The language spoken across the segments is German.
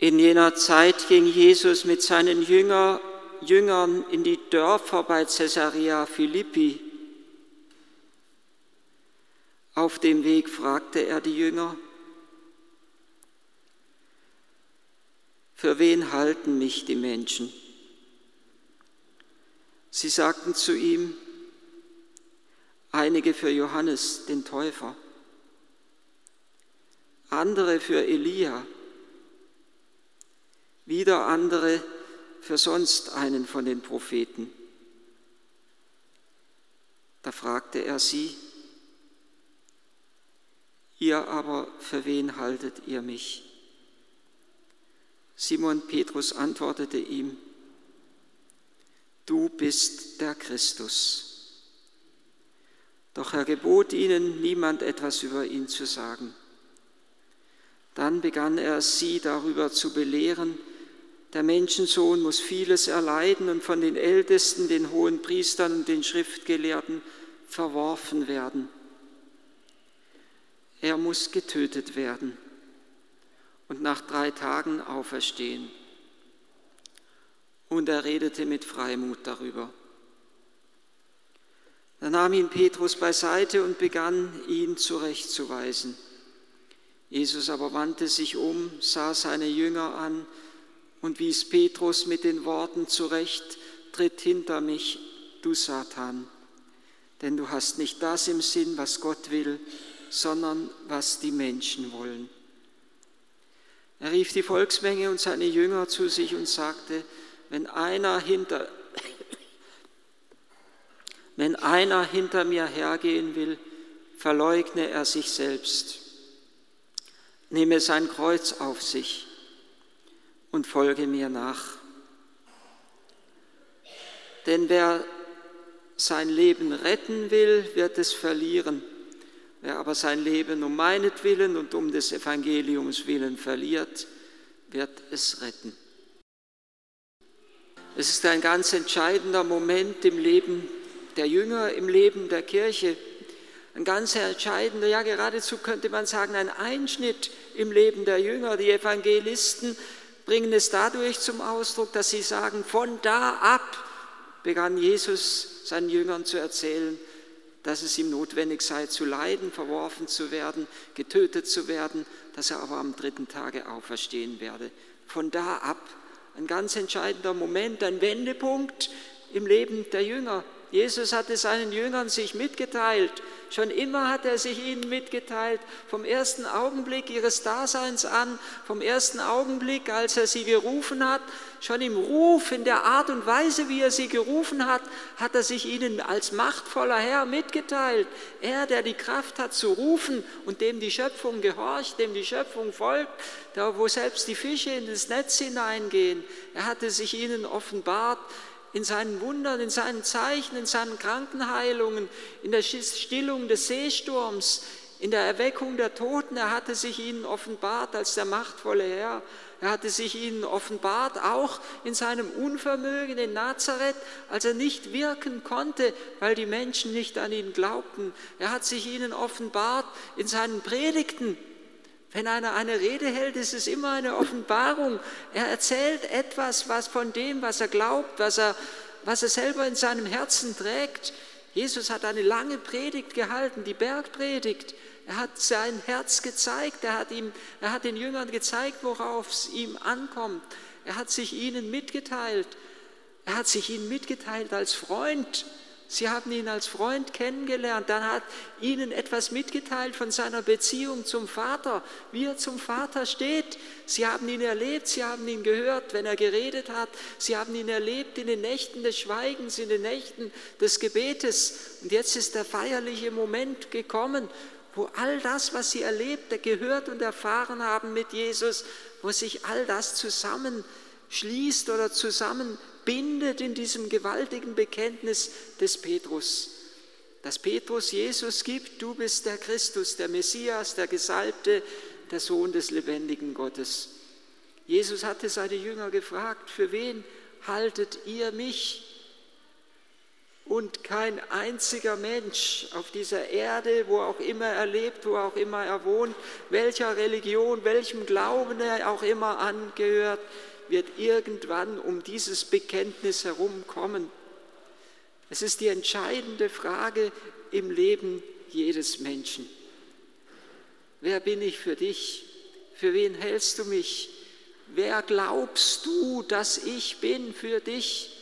In jener Zeit ging Jesus mit seinen Jünger, Jüngern in die Dörfer bei Caesarea Philippi. Auf dem Weg fragte er die Jünger, für wen halten mich die Menschen? Sie sagten zu ihm, einige für Johannes den Täufer, andere für Elia, wieder andere für sonst einen von den Propheten. Da fragte er sie, ihr aber, für wen haltet ihr mich? Simon Petrus antwortete ihm, du bist der Christus. Doch er gebot ihnen, niemand etwas über ihn zu sagen. Dann begann er sie darüber zu belehren, der Menschensohn muss vieles erleiden und von den Ältesten, den hohen Priestern und den Schriftgelehrten verworfen werden. Er muss getötet werden und nach drei Tagen auferstehen. Und er redete mit Freimut darüber. Da nahm ihn Petrus beiseite und begann, ihn zurechtzuweisen. Jesus aber wandte sich um, sah seine Jünger an und wies Petrus mit den Worten zurecht, tritt hinter mich, du Satan, denn du hast nicht das im Sinn, was Gott will, sondern was die Menschen wollen. Er rief die Volksmenge und seine Jünger zu sich und sagte, wenn einer hinter, wenn einer hinter mir hergehen will, verleugne er sich selbst, nehme sein Kreuz auf sich und folge mir nach. Denn wer sein Leben retten will, wird es verlieren. Wer aber sein Leben um meinetwillen und um des Evangeliums willen verliert, wird es retten. Es ist ein ganz entscheidender Moment im Leben der Jünger, im Leben der Kirche. Ein ganz entscheidender, ja geradezu könnte man sagen, ein Einschnitt im Leben der Jünger. Die Evangelisten bringen es dadurch zum Ausdruck, dass sie sagen, von da ab begann Jesus seinen Jüngern zu erzählen, dass es ihm notwendig sei zu leiden, verworfen zu werden, getötet zu werden, dass er aber am dritten Tage auferstehen werde. Von da ab ein ganz entscheidender Moment, ein Wendepunkt im Leben der Jünger. Jesus hatte seinen Jüngern sich mitgeteilt. Schon immer hat er sich ihnen mitgeteilt, vom ersten Augenblick ihres Daseins an, vom ersten Augenblick, als er sie gerufen hat, schon im Ruf, in der Art und Weise, wie er sie gerufen hat, hat er sich ihnen als machtvoller Herr mitgeteilt. Er, der die Kraft hat zu rufen und dem die Schöpfung gehorcht, dem die Schöpfung folgt, da wo selbst die Fische in das Netz hineingehen. Er hatte sich ihnen offenbart in seinen Wundern, in seinen Zeichen, in seinen Krankenheilungen, in der Stillung des Seesturms, in der Erweckung der Toten. Er hatte sich ihnen offenbart als der machtvolle Herr. Er hatte sich ihnen offenbart auch in seinem Unvermögen in Nazareth, als er nicht wirken konnte, weil die Menschen nicht an ihn glaubten. Er hat sich ihnen offenbart in seinen Predigten, wenn einer eine Rede hält, ist es immer eine Offenbarung. Er erzählt etwas, was von dem, was er glaubt, was er, was er selber in seinem Herzen trägt. Jesus hat eine lange Predigt gehalten, die Bergpredigt. Er hat sein Herz gezeigt, er hat, ihm, er hat den Jüngern gezeigt, worauf es ihm ankommt. Er hat sich ihnen mitgeteilt. Er hat sich ihnen mitgeteilt als Freund. Sie haben ihn als Freund kennengelernt, dann hat ihnen etwas mitgeteilt von seiner Beziehung zum Vater, wie er zum Vater steht. Sie haben ihn erlebt, sie haben ihn gehört, wenn er geredet hat. Sie haben ihn erlebt in den Nächten des Schweigens, in den Nächten des Gebetes. Und jetzt ist der feierliche Moment gekommen, wo all das, was sie erlebt, gehört und erfahren haben mit Jesus, wo sich all das zusammenschließt oder zusammen bindet in diesem gewaltigen Bekenntnis des Petrus. Dass Petrus Jesus gibt, du bist der Christus, der Messias, der Gesalbte, der Sohn des lebendigen Gottes. Jesus hatte seine Jünger gefragt, für wen haltet ihr mich? und kein einziger Mensch auf dieser Erde, wo auch immer er lebt, wo auch immer er wohnt, welcher Religion, welchem Glauben er auch immer angehört, wird irgendwann um dieses Bekenntnis herumkommen. Es ist die entscheidende Frage im Leben jedes Menschen. Wer bin ich für dich? Für wen hältst du mich? Wer glaubst du, dass ich bin für dich?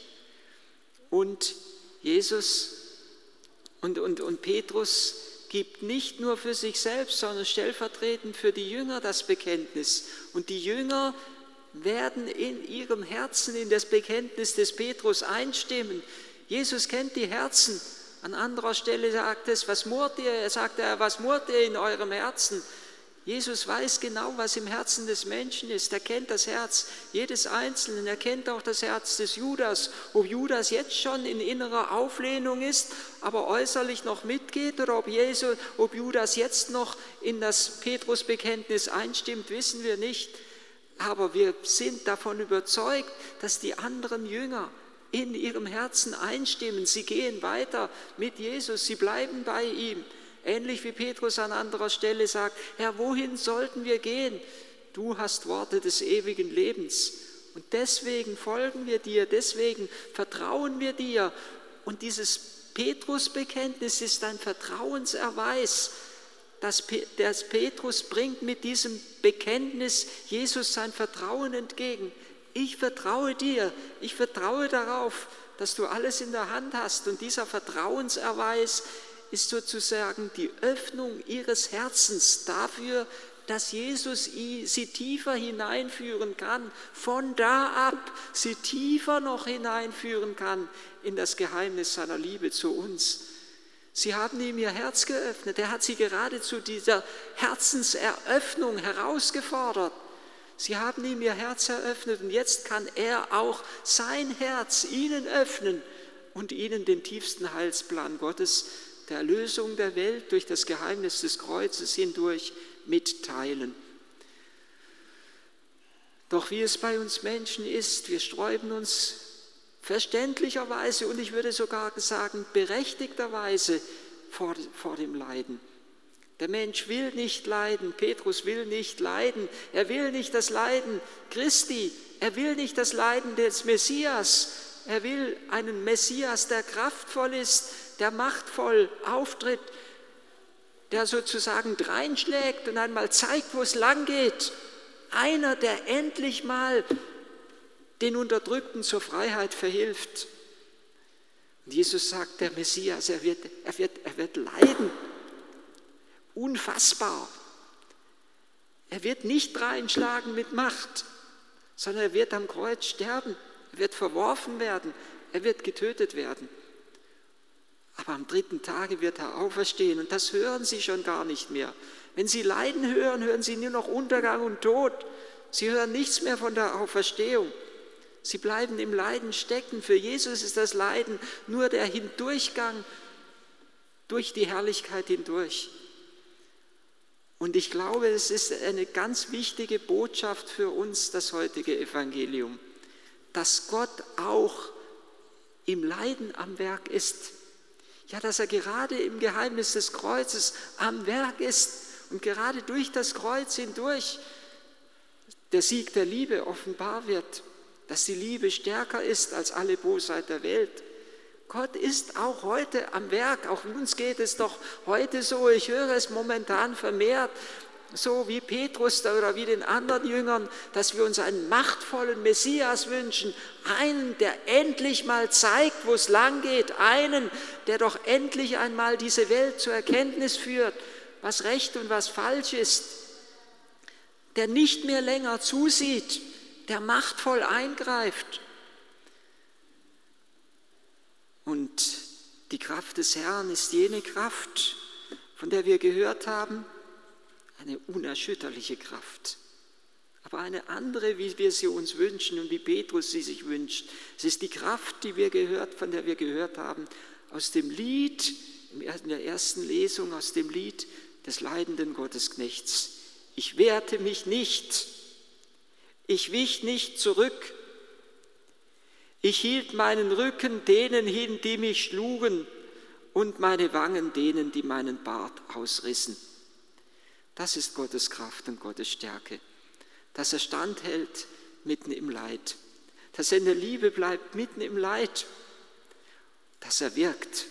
Und Jesus und, und, und Petrus gibt nicht nur für sich selbst, sondern stellvertretend für die Jünger das Bekenntnis. Und die Jünger werden in ihrem Herzen in das Bekenntnis des Petrus einstimmen. Jesus kennt die Herzen. An anderer Stelle sagt es, was murrt ihr? Er sagt was murrt ihr in eurem Herzen? Jesus weiß genau, was im Herzen des Menschen ist. Er kennt das Herz jedes Einzelnen. Er kennt auch das Herz des Judas. Ob Judas jetzt schon in innerer Auflehnung ist, aber äußerlich noch mitgeht, oder ob, Jesus, ob Judas jetzt noch in das Petrusbekenntnis einstimmt, wissen wir nicht. Aber wir sind davon überzeugt, dass die anderen Jünger in ihrem Herzen einstimmen. Sie gehen weiter mit Jesus, sie bleiben bei ihm. Ähnlich wie Petrus an anderer Stelle sagt, Herr, wohin sollten wir gehen? Du hast Worte des ewigen Lebens. Und deswegen folgen wir dir, deswegen vertrauen wir dir. Und dieses Petrusbekenntnis ist ein Vertrauenserweis, dass Petrus bringt mit diesem Bekenntnis Jesus sein Vertrauen entgegen. Ich vertraue dir, ich vertraue darauf, dass du alles in der Hand hast. Und dieser Vertrauenserweis ist sozusagen die Öffnung ihres Herzens dafür, dass Jesus sie tiefer hineinführen kann, von da ab sie tiefer noch hineinführen kann in das Geheimnis seiner Liebe zu uns. Sie haben ihm ihr Herz geöffnet, er hat sie gerade zu dieser Herzenseröffnung herausgefordert. Sie haben ihm ihr Herz eröffnet und jetzt kann er auch sein Herz ihnen öffnen und ihnen den tiefsten Heilsplan Gottes der Erlösung der Welt durch das Geheimnis des Kreuzes hindurch mitteilen. Doch wie es bei uns Menschen ist, wir sträuben uns verständlicherweise und ich würde sogar sagen berechtigterweise vor, vor dem Leiden. Der Mensch will nicht leiden, Petrus will nicht leiden, er will nicht das Leiden Christi, er will nicht das Leiden des Messias, er will einen Messias, der kraftvoll ist, der machtvoll auftritt, der sozusagen dreinschlägt und einmal zeigt, wo es lang geht. Einer, der endlich mal den Unterdrückten zur Freiheit verhilft. Und Jesus sagt, der Messias, er wird, er wird, er wird leiden. Unfassbar. Er wird nicht reinschlagen mit Macht, sondern er wird am Kreuz sterben. Er wird verworfen werden. Er wird getötet werden. Aber am dritten Tage wird er auferstehen und das hören sie schon gar nicht mehr. Wenn sie Leiden hören, hören sie nur noch Untergang und Tod. Sie hören nichts mehr von der Auferstehung. Sie bleiben im Leiden stecken. Für Jesus ist das Leiden nur der Hindurchgang durch die Herrlichkeit hindurch. Und ich glaube, es ist eine ganz wichtige Botschaft für uns, das heutige Evangelium, dass Gott auch im Leiden am Werk ist. Ja, dass er gerade im Geheimnis des Kreuzes am Werk ist und gerade durch das Kreuz hindurch der Sieg der Liebe offenbar wird, dass die Liebe stärker ist als alle Bosheit der Welt. Gott ist auch heute am Werk, auch uns geht es doch heute so, ich höre es momentan vermehrt, so wie Petrus oder wie den anderen Jüngern, dass wir uns einen machtvollen Messias wünschen, einen, der endlich mal zeigt, wo es lang geht, einen, der doch endlich einmal diese Welt zur Erkenntnis führt, was recht und was falsch ist, der nicht mehr länger zusieht, der machtvoll eingreift. Und die Kraft des Herrn ist jene Kraft, von der wir gehört haben, eine unerschütterliche Kraft, aber eine andere, wie wir sie uns wünschen und wie Petrus sie sich wünscht. Es ist die Kraft, die wir gehört, von der wir gehört haben, aus dem Lied, in der ersten Lesung, aus dem Lied des leidenden Gottesknechts. Ich wehrte mich nicht, ich wich nicht zurück. Ich hielt meinen Rücken denen hin, die mich schlugen, und meine Wangen denen, die meinen Bart ausrissen. Das ist Gottes Kraft und Gottes Stärke, dass er standhält mitten im Leid, dass er in der Liebe bleibt mitten im Leid, dass er wirkt.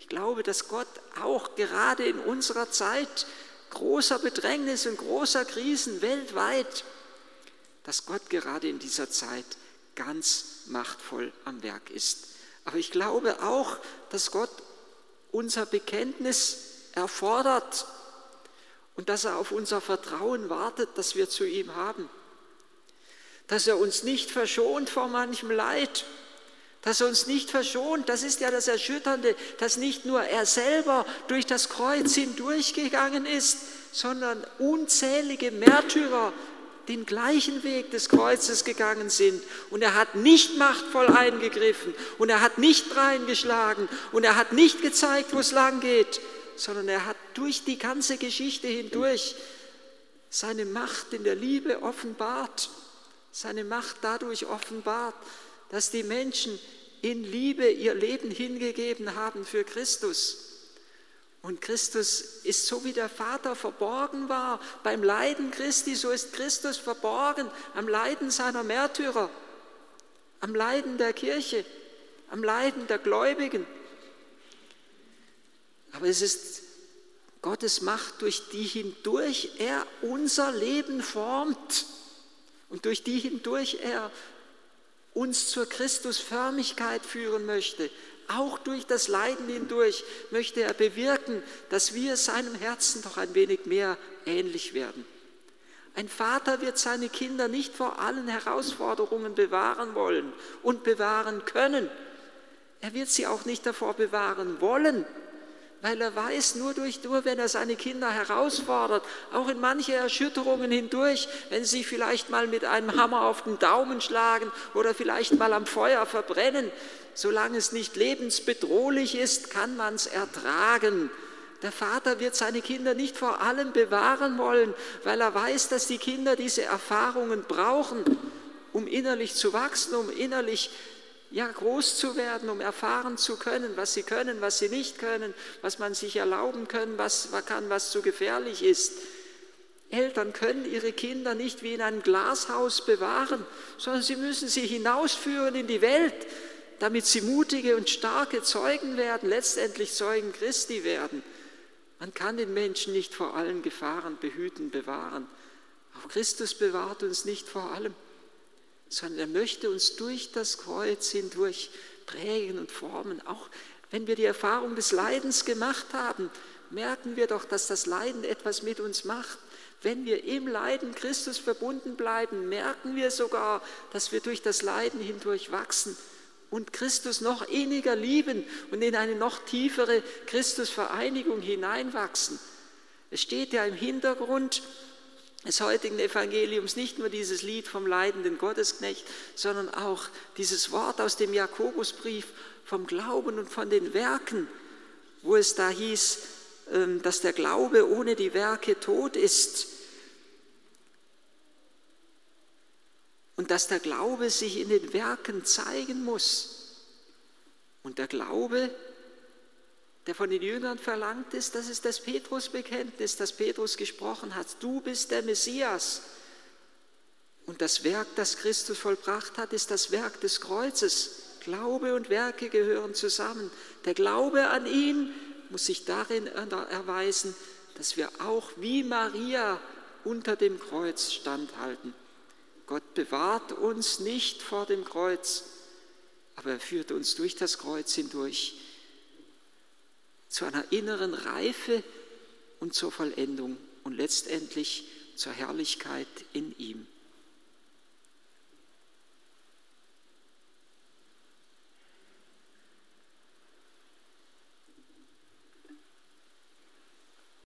Ich glaube, dass Gott auch gerade in unserer Zeit großer Bedrängnis und großer Krisen weltweit, dass Gott gerade in dieser Zeit ganz machtvoll am Werk ist. Aber ich glaube auch, dass Gott unser Bekenntnis erfordert und dass er auf unser Vertrauen wartet, das wir zu ihm haben. Dass er uns nicht verschont vor manchem Leid, dass er uns nicht verschont, das ist ja das Erschütternde, dass nicht nur er selber durch das Kreuz hindurchgegangen ist, sondern unzählige Märtyrer den gleichen Weg des Kreuzes gegangen sind. Und er hat nicht machtvoll eingegriffen und er hat nicht reingeschlagen und er hat nicht gezeigt, wo es lang geht, sondern er hat durch die ganze Geschichte hindurch seine Macht in der Liebe offenbart, seine Macht dadurch offenbart, dass die Menschen in Liebe ihr Leben hingegeben haben für Christus. Und Christus ist so wie der Vater verborgen war beim Leiden Christi, so ist Christus verborgen am Leiden seiner Märtyrer, am Leiden der Kirche, am Leiden der Gläubigen. Aber es ist Gottes Macht, durch die hindurch er unser Leben formt und durch die hindurch er uns zur Christusförmigkeit führen möchte, auch durch das Leiden hindurch möchte er bewirken, dass wir seinem Herzen doch ein wenig mehr ähnlich werden. Ein Vater wird seine Kinder nicht vor allen Herausforderungen bewahren wollen und bewahren können. Er wird sie auch nicht davor bewahren wollen, weil er weiß, nur, durch, nur wenn er seine Kinder herausfordert, auch in manche Erschütterungen hindurch, wenn sie vielleicht mal mit einem Hammer auf den Daumen schlagen oder vielleicht mal am Feuer verbrennen, solange es nicht lebensbedrohlich ist, kann man es ertragen. Der Vater wird seine Kinder nicht vor allem bewahren wollen, weil er weiß, dass die Kinder diese Erfahrungen brauchen, um innerlich zu wachsen, um innerlich ja, groß zu werden, um erfahren zu können, was sie können, was sie nicht können, was man sich erlauben können, was man kann, was zu gefährlich ist. Eltern können ihre Kinder nicht wie in einem Glashaus bewahren, sondern sie müssen sie hinausführen in die Welt, damit sie mutige und starke Zeugen werden, letztendlich Zeugen Christi werden. Man kann den Menschen nicht vor allen Gefahren behüten, bewahren. Auch Christus bewahrt uns nicht vor allem sondern er möchte uns durch das Kreuz hindurch prägen und formen. Auch wenn wir die Erfahrung des Leidens gemacht haben, merken wir doch, dass das Leiden etwas mit uns macht. Wenn wir im Leiden Christus verbunden bleiben, merken wir sogar, dass wir durch das Leiden hindurch wachsen und Christus noch inniger lieben und in eine noch tiefere Christusvereinigung hineinwachsen. Es steht ja im Hintergrund, des heutigen Evangeliums nicht nur dieses Lied vom leidenden Gottesknecht, sondern auch dieses Wort aus dem Jakobusbrief vom Glauben und von den Werken, wo es da hieß, ähm, dass der Glaube ohne die Werke tot ist und dass der Glaube sich in den Werken zeigen muss. Und der Glaube der von den Jüngern verlangt ist, das ist das Petrusbekenntnis, das Petrus gesprochen hat. Du bist der Messias. Und das Werk, das Christus vollbracht hat, ist das Werk des Kreuzes. Glaube und Werke gehören zusammen. Der Glaube an ihn muss sich darin erweisen, dass wir auch wie Maria unter dem Kreuz standhalten. Gott bewahrt uns nicht vor dem Kreuz, aber er führt uns durch das Kreuz hindurch zu einer inneren Reife und zur Vollendung und letztendlich zur Herrlichkeit in ihm.